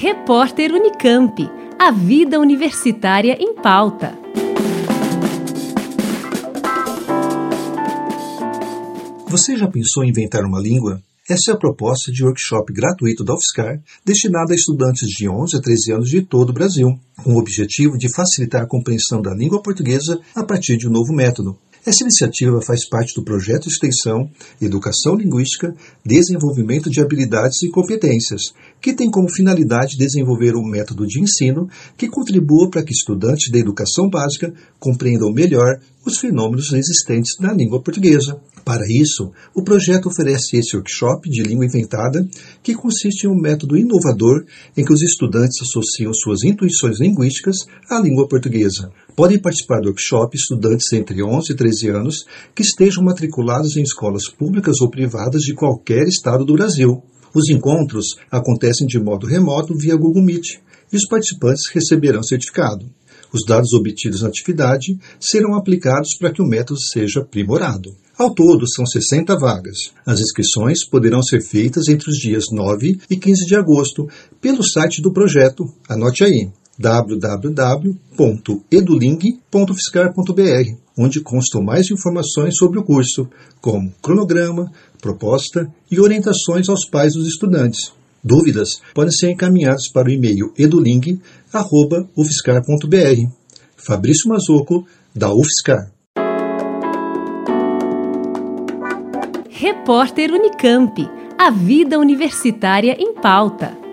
Repórter Unicamp. A vida universitária em pauta. Você já pensou em inventar uma língua? Essa é a proposta de workshop gratuito da UFSCar, destinado a estudantes de 11 a 13 anos de todo o Brasil, com o objetivo de facilitar a compreensão da língua portuguesa a partir de um novo método. Essa iniciativa faz parte do projeto extensão Educação Linguística, Desenvolvimento de Habilidades e Competências, que tem como finalidade desenvolver um método de ensino que contribua para que estudantes da educação básica compreendam melhor os fenômenos existentes na língua portuguesa. Para isso, o projeto oferece esse workshop de língua inventada, que consiste em um método inovador em que os estudantes associam suas intuições linguísticas à língua portuguesa. Podem participar do workshop estudantes entre 11 e 13 anos que estejam matriculados em escolas públicas ou privadas de qualquer estado do Brasil. Os encontros acontecem de modo remoto via Google Meet e os participantes receberão certificado. Os dados obtidos na atividade serão aplicados para que o método seja aprimorado. Ao todo, são 60 vagas. As inscrições poderão ser feitas entre os dias 9 e 15 de agosto pelo site do projeto. Anote aí www.eduling.fiscar.br, onde constam mais informações sobre o curso, como cronograma, proposta e orientações aos pais dos estudantes. Dúvidas podem ser encaminhadas para o e-mail eduling.ufscar.br. Fabrício Mazoco, da UFSCar. Repórter Unicamp. A vida universitária em pauta.